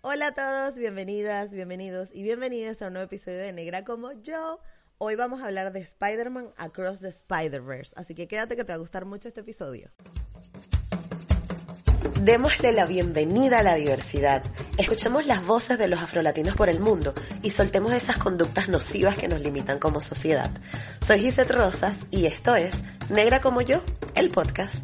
Hola a todos, bienvenidas, bienvenidos y bienvenidas a un nuevo episodio de Negra como yo. Hoy vamos a hablar de Spider-Man Across the Spider-Verse, así que quédate que te va a gustar mucho este episodio. Démosle la bienvenida a la diversidad. Escuchemos las voces de los afrolatinos por el mundo y soltemos esas conductas nocivas que nos limitan como sociedad. Soy Gisette Rosas y esto es Negra como yo, el podcast.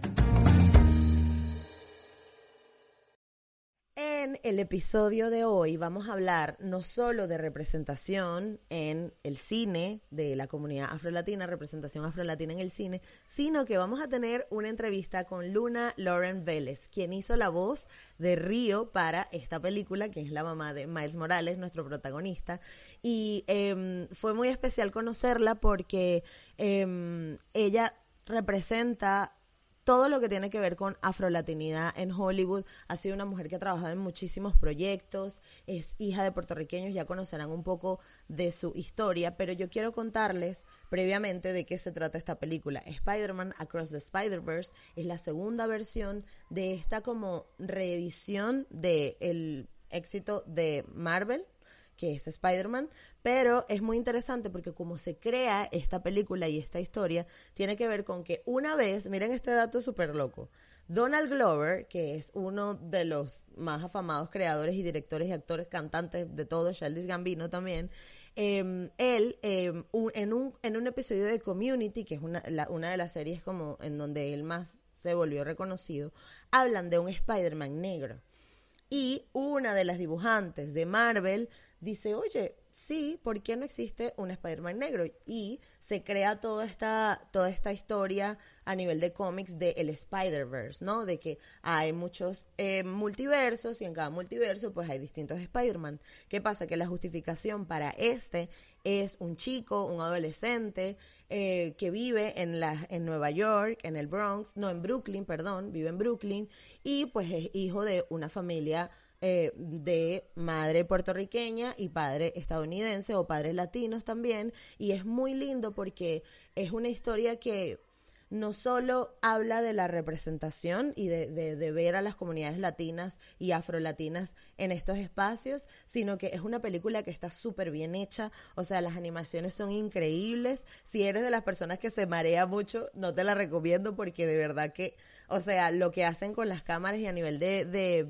El episodio de hoy vamos a hablar no solo de representación en el cine de la comunidad afrolatina, representación afrolatina en el cine, sino que vamos a tener una entrevista con Luna Lauren Vélez, quien hizo la voz de Río para esta película, que es la mamá de Miles Morales, nuestro protagonista. Y em, fue muy especial conocerla porque em, ella representa todo lo que tiene que ver con afrolatinidad en Hollywood. Ha sido una mujer que ha trabajado en muchísimos proyectos, es hija de puertorriqueños, ya conocerán un poco de su historia, pero yo quiero contarles previamente de qué se trata esta película. Spider-Man Across the Spider-Verse es la segunda versión de esta como reedición del el éxito de Marvel que es Spider-Man, pero es muy interesante porque como se crea esta película y esta historia, tiene que ver con que una vez, miren este dato súper loco, Donald Glover, que es uno de los más afamados creadores y directores y actores cantantes de todo, Sheldon Gambino también, em, él em, en, un, en un episodio de Community, que es una, una de las series como en donde él más se volvió reconocido, hablan de un Spider-Man negro. Y una de las dibujantes de Marvel dice, oye, sí, ¿por qué no existe un Spider-Man negro? Y se crea toda esta, toda esta historia a nivel de cómics de el Spider-Verse, ¿no? De que hay muchos eh, multiversos y en cada multiverso pues hay distintos Spider-Man. ¿Qué pasa? Que la justificación para este es un chico, un adolescente eh, que vive en, la, en Nueva York, en el Bronx, no, en Brooklyn, perdón, vive en Brooklyn y pues es hijo de una familia eh, de madre puertorriqueña y padre estadounidense o padres latinos también. Y es muy lindo porque es una historia que no solo habla de la representación y de, de, ver a las comunidades latinas y afrolatinas en estos espacios, sino que es una película que está súper bien hecha, o sea, las animaciones son increíbles. Si eres de las personas que se marea mucho, no te la recomiendo porque de verdad que o sea, lo que hacen con las cámaras y a nivel de, de,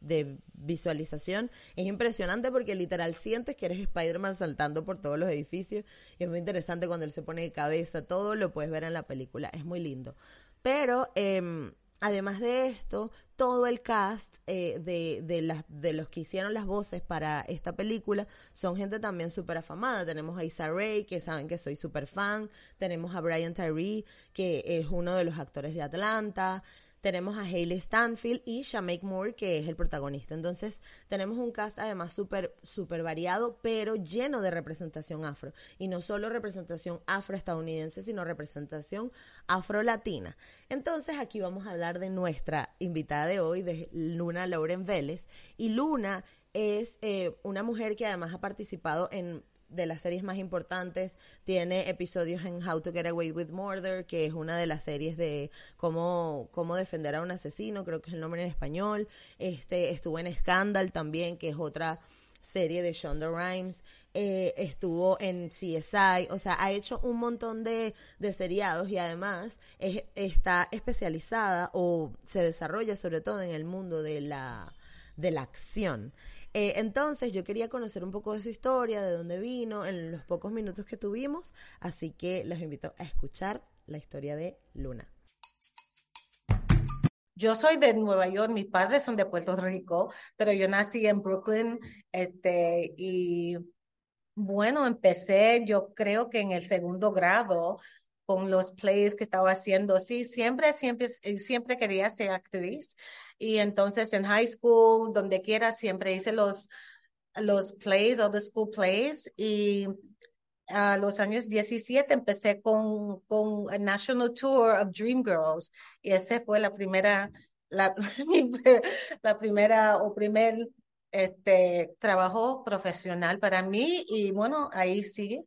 de, visualización es impresionante porque literal sientes que eres Spider-Man saltando por todos los edificios y es muy interesante cuando él se pone de cabeza, todo lo puedes ver en la película, es muy lindo. Pero... Eh, Además de esto, todo el cast eh, de, de, de los que hicieron las voces para esta película son gente también súper afamada. Tenemos a Isa Rae, que saben que soy súper fan. Tenemos a Brian Tyree, que es uno de los actores de Atlanta tenemos a Hayley Stanfield y Shamake Moore, que es el protagonista. Entonces, tenemos un cast además súper super variado, pero lleno de representación afro. Y no solo representación afroestadounidense, sino representación afro-latina. Entonces, aquí vamos a hablar de nuestra invitada de hoy, de Luna Lauren Vélez. Y Luna es eh, una mujer que además ha participado en de las series más importantes. Tiene episodios en How to Get Away with Murder, que es una de las series de cómo, cómo defender a un asesino, creo que es el nombre en español. Este, estuvo en Scandal también, que es otra serie de Shonda Rhimes. Eh, estuvo en CSI, o sea, ha hecho un montón de, de seriados y además está especializada o se desarrolla sobre todo en el mundo de la, de la acción. Eh, entonces yo quería conocer un poco de su historia, de dónde vino, en los pocos minutos que tuvimos, así que los invito a escuchar la historia de Luna. Yo soy de Nueva York, mis padres son de Puerto Rico, pero yo nací en Brooklyn, este, y bueno, empecé, yo creo que en el segundo grado, con los plays que estaba haciendo. Sí, siempre, siempre, siempre quería ser actriz. Y entonces en high school, donde quiera, siempre hice los, los plays, o the school plays. Y a los años 17 empecé con, con a National Tour of Dream Girls. Y esa fue la primera, la, la primera o primer este, trabajo profesional para mí. Y bueno, ahí sigue.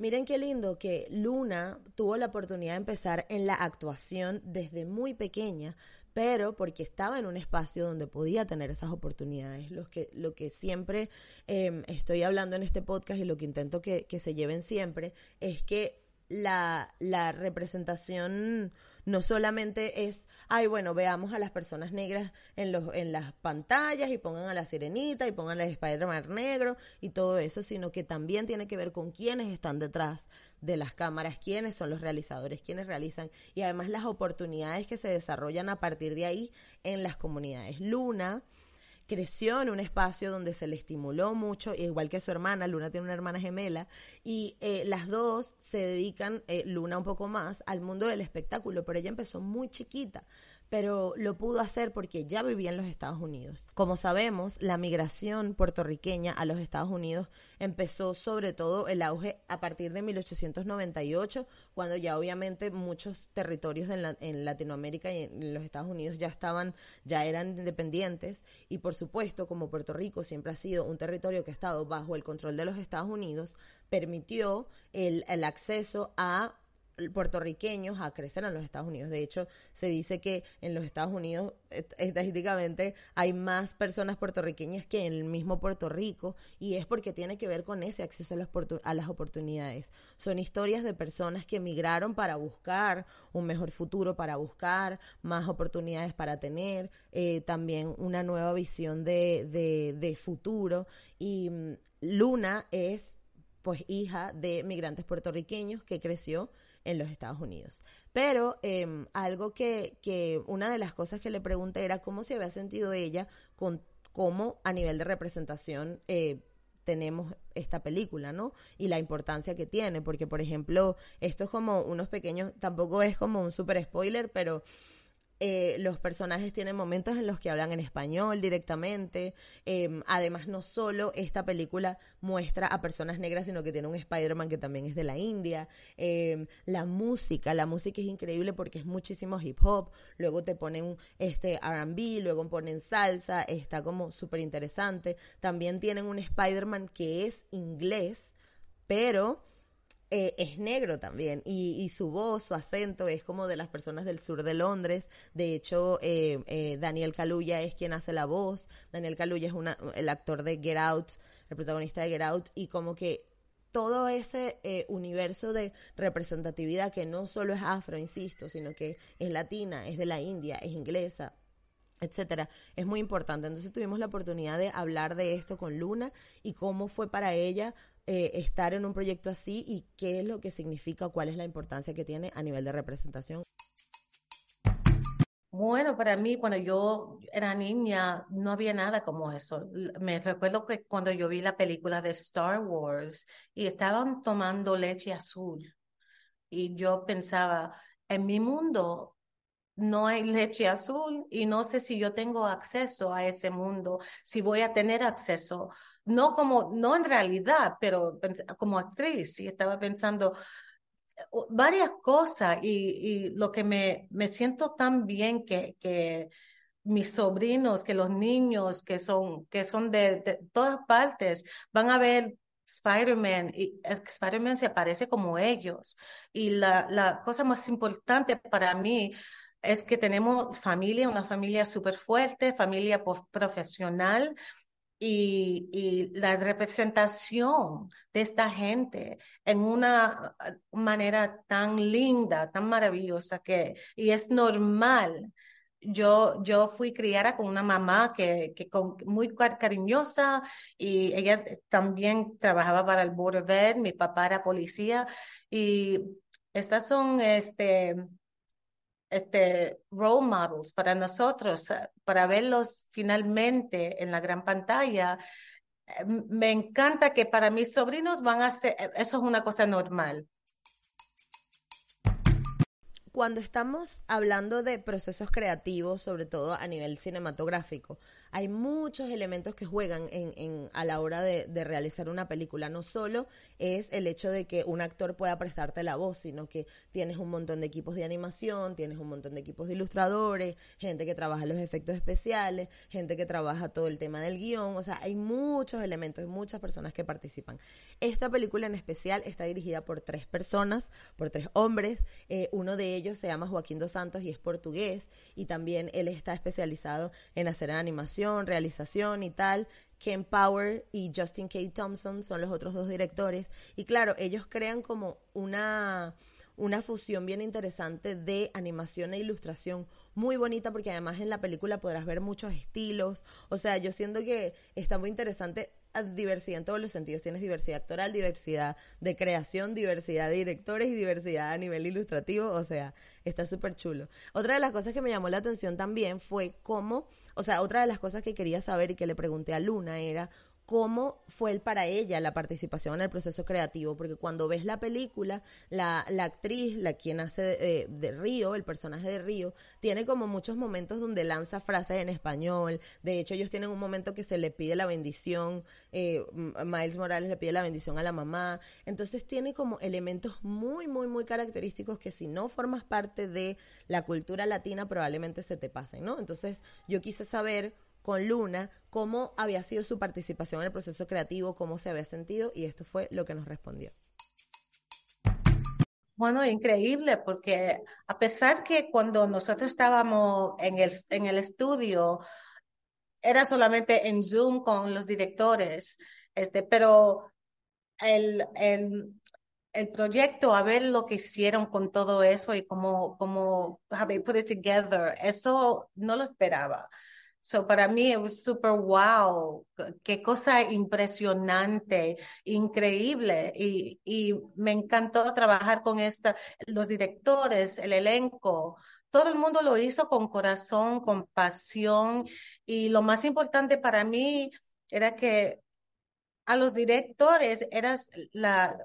Miren qué lindo que Luna tuvo la oportunidad de empezar en la actuación desde muy pequeña, pero porque estaba en un espacio donde podía tener esas oportunidades. Lo que, siempre em, estoy hablando en este podcast y lo que intento que, se lleven siempre es que la representación no solamente es, ay, bueno, veamos a las personas negras en, los, en las pantallas y pongan a la sirenita y pongan a Spider-Man negro y todo eso, sino que también tiene que ver con quiénes están detrás de las cámaras, quiénes son los realizadores, quiénes realizan y además las oportunidades que se desarrollan a partir de ahí en las comunidades. Luna creció en un espacio donde se le estimuló mucho, igual que su hermana, Luna tiene una hermana gemela, y eh, las dos se dedican, eh, Luna un poco más, al mundo del espectáculo, pero ella empezó muy chiquita pero lo pudo hacer porque ya vivía en los Estados Unidos. Como sabemos, la migración puertorriqueña a los Estados Unidos empezó sobre todo el auge a partir de 1898, cuando ya obviamente muchos territorios en, en Latinoamérica y en los Estados Unidos ya estaban, ya eran independientes y por supuesto, como Puerto Rico siempre ha sido un territorio que ha estado bajo el control de los Estados Unidos, permitió el acceso a puertorriqueños a crecer en los Estados Unidos. De hecho, se dice que en los Estados Unidos estadísticamente hay más personas puertorriqueñas que en el mismo Puerto Rico y es porque tiene que ver con ese acceso a las, oportunidades. Son historias de personas que emigraron para buscar un mejor futuro, para buscar más oportunidades para tener, eh, también una nueva visión de, de, de futuro. Y mm, Luna es pues hija de migrantes puertorriqueños que creció en los Estados Unidos. Pero em, algo que, que una de las cosas que le pregunté era cómo se había sentido ella con cómo a nivel de representación eh, tenemos esta película, ¿no? Y la importancia que tiene, porque por ejemplo, esto es como unos pequeños, tampoco es como un super spoiler, pero eh, los personajes tienen momentos en los que hablan en español directamente. Em, además, no solo esta película muestra a personas negras, sino que tiene un Spider-Man que también es de la India. Em, la música, la música es increíble porque es muchísimo hip hop. Luego te ponen este RB, luego ponen salsa. Está como súper interesante. También tienen un Spider-Man que es inglés, pero eh, es negro también y, su voz, su acento es como de las personas del sur de Londres. De hecho, eh, eh, Daniel Kaluuya es quien hace la voz. Daniel Kaluuya es una, el actor de Get Out, el protagonista de Get Out y como que todo ese universo de representatividad que no solo es afro, insisto, sino que es latina, es de la India, es inglesa, etcétera, es muy importante. Entonces tuvimos la oportunidad de hablar de esto con Luna y cómo fue para ella eh, estar en un proyecto así y qué es lo que significa, cuál es la importancia que tiene a nivel de representación. Bueno, para mí cuando yo era niña no había nada como eso. Me recuerdo que cuando yo vi la película de Star Wars y estaban tomando leche azul y yo pensaba, en mi mundo no hay leche azul y no sé si yo tengo acceso a ese mundo, si voy a tener acceso no como, no en realidad, pero como actriz, y estaba pensando varias cosas y, lo que me, me siento tan bien que, que mis sobrinos, que los niños que son, que son de, todas partes van a ver Spider-Man y Spider-Man se aparece como ellos. Y la, la cosa más importante para mí es que tenemos familia, una familia súper fuerte, familia profesional, y, la representación de esta gente en una manera tan linda, tan maravillosa que, y es normal. Yo, yo fui criada con una mamá que, que con, muy cariñosa y ella también trabajaba para el Border mi papá era policía y estas son este, este, role models para nosotros, eh, para verlos finalmente en la gran pantalla. Eh, me encanta que para mis sobrinos van a ser, eh, eso es una cosa normal. Cuando estamos hablando de procesos creativos, sobre todo a nivel cinematográfico, hay muchos elementos que juegan en, en, a la hora de, de, realizar una película. No solo es el hecho de que un actor pueda prestarte la voz, sino que tienes un montón de equipos de animación, tienes un montón de equipos de ilustradores, gente que trabaja los efectos especiales, gente que trabaja todo el tema del guion. O sea, hay muchos elementos, muchas personas que participan. Esta película en especial está dirigida por tres personas, por tres hombres. Eh, uno de ellos se llama Joaquín Dos Santos y es portugués. Y también él está especializado en hacer animación realización y tal. Ken Power y Justin K. Thompson son los otros dos directores. Y claro, ellos crean como una, una fusión bien interesante de animación e ilustración muy bonita porque además en la película podrás ver muchos estilos. O sea, yo siento que está muy interesante diversidad en todos los sentidos. Tienes diversidad actoral, diversidad de creación, diversidad de directores y diversidad a nivel ilustrativo. O sea, está súper chulo. Otra de las cosas que me llamó la atención también fue cómo, o sea, otra de las cosas que quería saber y que le pregunté a Luna era cómo fue para ella la participación en el proceso creativo, porque cuando ves la película, la, la actriz, la quien hace de, de, Río, el personaje de Río, tiene como muchos momentos donde lanza frases en español, de hecho ellos tienen un momento que se le pide la bendición, eh, Miles Morales le pide la bendición a la mamá, entonces tiene como elementos muy, muy, muy característicos que si no formas parte de la cultura latina probablemente se te pasen, ¿no? Entonces yo quise saber con Luna cómo había sido su participación en el proceso creativo, cómo se había sentido y esto fue lo que nos respondió. Bueno, increíble, porque a pesar que cuando nosotros estábamos en el, en el estudio, era solamente en Zoom con los directores, este, pero el, el, el proyecto, a ver lo que hicieron con todo eso y cómo, cómo, how they put it together, eso no lo esperaba. So para mí it was super wow, qué cosa impresionante, increíble y, y me encantó trabajar con esta, los directores, el elenco, todo el mundo lo hizo con corazón, con pasión y lo más importante para mí era que a los directores eras la,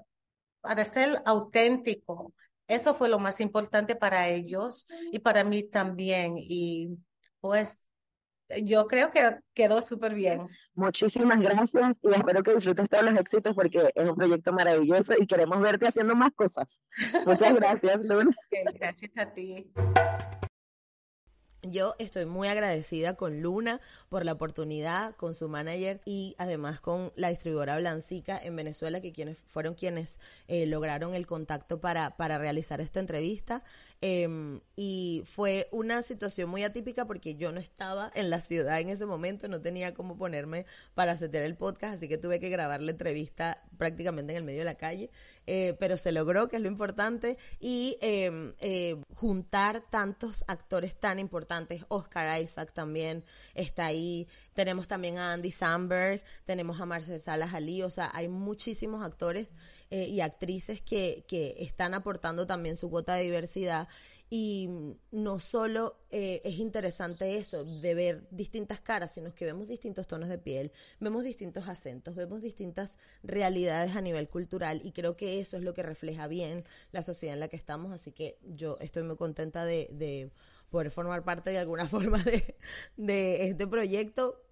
para ser auténtico. Eso fue lo más importante para ellos y para mí también. Y pues yo creo que quedó súper bien. Muchísimas gracias y espero que disfrutes todos los éxitos porque es un proyecto maravilloso y queremos verte haciendo más cosas. Muchas gracias, Luna. Gracias a ti. Yo estoy muy agradecida con Luna por la oportunidad, con su manager y además con la distribuidora Blancica en Venezuela, que quienes fueron quienes eh, lograron el contacto para, para realizar esta entrevista. Eh, y fue una situación muy atípica porque yo no estaba en la ciudad en ese momento, no tenía cómo ponerme para hacer el podcast, así que tuve que grabar la entrevista prácticamente en el medio de la calle, eh, pero se logró, que es lo importante, y em, eh, juntar tantos actores tan importantes, Oscar Isaac también está ahí, tenemos también a Andy Samberg, tenemos a Marcel Salas Ali, o sea, hay muchísimos actores eh, y actrices que, que están aportando también su cuota de diversidad y no solo eh, es interesante eso, de ver distintas caras, sino que vemos distintos tonos de piel, vemos distintos acentos, vemos distintas realidades a nivel cultural y creo que eso es lo que refleja bien la sociedad en la que estamos, así que yo estoy muy contenta de, de poder formar parte de alguna forma de, este proyecto,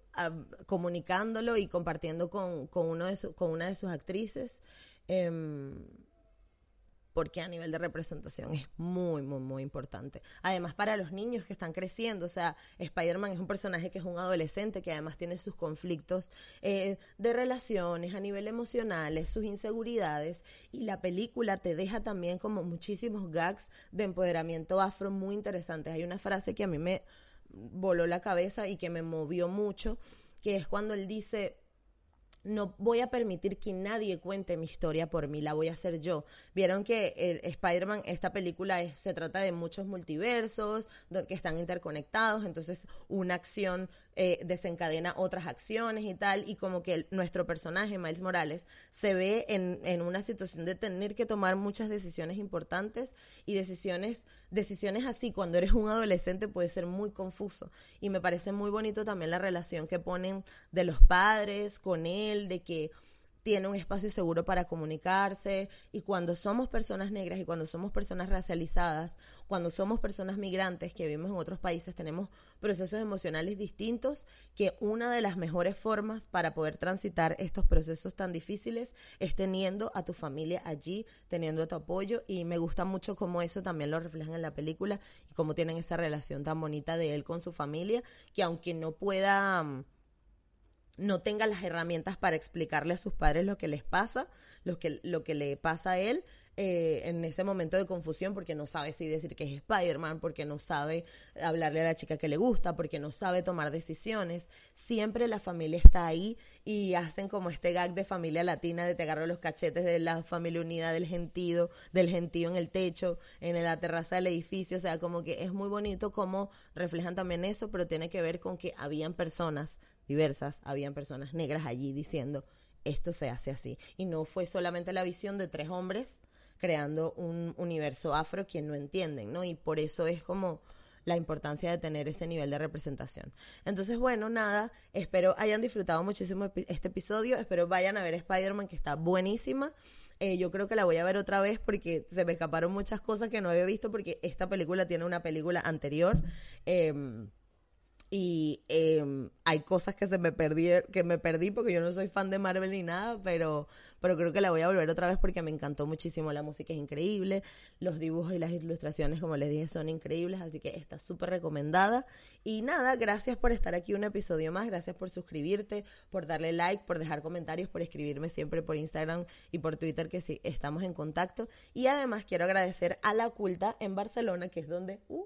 comunicándolo y compartiendo con, uno de su, con una de sus actrices. Um, porque a nivel de representación es muy, muy, muy importante. Además, para los niños que están creciendo, o sea, Spider-Man es un personaje que es un adolescente que además tiene sus conflictos eh, de relaciones a nivel emocionales, sus inseguridades, y la película te deja también como muchísimos gags de empoderamiento afro muy interesantes. Hay una frase que a mí me voló la cabeza y que me movió mucho, que es cuando él dice, no voy a permitir que nadie cuente mi historia por mí, la voy a hacer yo. Vieron que Spider-Man, esta película se trata de muchos multiversos que están interconectados, entonces una acción eh, desencadena otras acciones y tal, y como que nuestro personaje, Miles Morales, se ve en, en una situación de tener que tomar muchas decisiones importantes y decisiones, decisiones así, cuando eres un adolescente puede ser muy confuso. Y me parece muy bonito también la relación que ponen de los padres con él, de que tiene un espacio seguro para comunicarse y cuando somos personas negras y cuando somos personas racializadas, cuando somos personas migrantes que vivimos en otros países, tenemos procesos emocionales distintos que una de las mejores formas para poder transitar estos procesos tan difíciles es teniendo a tu familia allí, teniendo tu apoyo y me gusta mucho cómo eso también lo reflejan en la película y cómo tienen esa relación tan bonita de él con su familia que aunque no pueda mm, no tenga las herramientas para explicarle a sus padres lo que les pasa, lo que, lo que le pasa a él eh, en ese momento de confusión, porque no sabe si decir que es Spider-Man, porque no sabe hablarle a la chica que le gusta, porque no sabe tomar decisiones. Siempre la familia está ahí y hacen como este gag de familia latina, de te agarro los cachetes de la familia unida del gentío, del gentío en el techo, en la terraza del edificio, o sea, como que es muy bonito cómo reflejan también eso, pero tiene que ver con que habían personas diversas, habían personas negras allí diciendo esto se hace así. Y no fue solamente la visión de tres hombres creando un universo afro quien no entienden, ¿no? Y por eso es como la importancia de tener ese nivel de representación. Entonces, bueno, nada, espero hayan disfrutado muchísimo este episodio, espero vayan a ver Spider-Man que está buenísima. Eh, yo creo que la voy a ver otra vez porque se me escaparon muchas cosas que no había visto porque esta película tiene una película anterior. Eh, y em, hay cosas que se me perdí, que me perdí porque yo no soy fan de Marvel ni nada, pero, pero creo que la voy a volver otra vez porque me encantó muchísimo, la música es increíble, los dibujos y las ilustraciones, como les dije, son increíbles, así que está súper recomendada. Y nada, gracias por estar aquí un episodio más, gracias por suscribirte, por darle like, por dejar comentarios, por escribirme siempre por Instagram y por Twitter que sí, estamos en contacto. Y además quiero agradecer a La Culta en Barcelona, que es donde... Uh,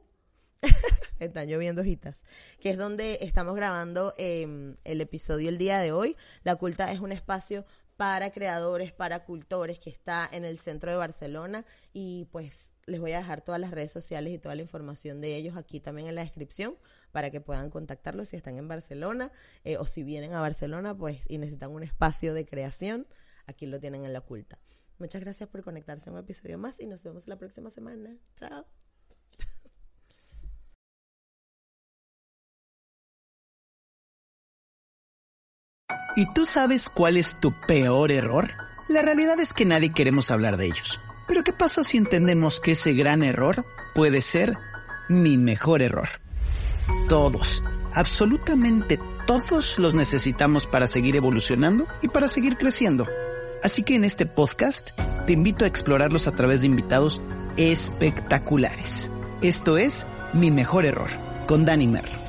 están lloviendo hojitas, que es donde estamos grabando em, el episodio el día de hoy. La Culta es un espacio para creadores, para cultores que está en el centro de Barcelona y pues les voy a dejar todas las redes sociales y toda la información de ellos aquí también en la descripción para que puedan contactarlos si están en Barcelona eh, o si vienen a Barcelona pues y necesitan un espacio de creación, aquí lo tienen en la Culta. Muchas gracias por conectarse a un episodio más y nos vemos la próxima semana. Chao. ¿Y tú sabes cuál es tu peor error? La realidad es que nadie queremos hablar de ellos. Pero ¿qué pasa si entendemos que ese gran error puede ser mi mejor error? Todos, absolutamente todos los necesitamos para seguir evolucionando y para seguir creciendo. Así que en este podcast te invito a explorarlos a través de invitados espectaculares. Esto es Mi Mejor Error, con Danny Merlo.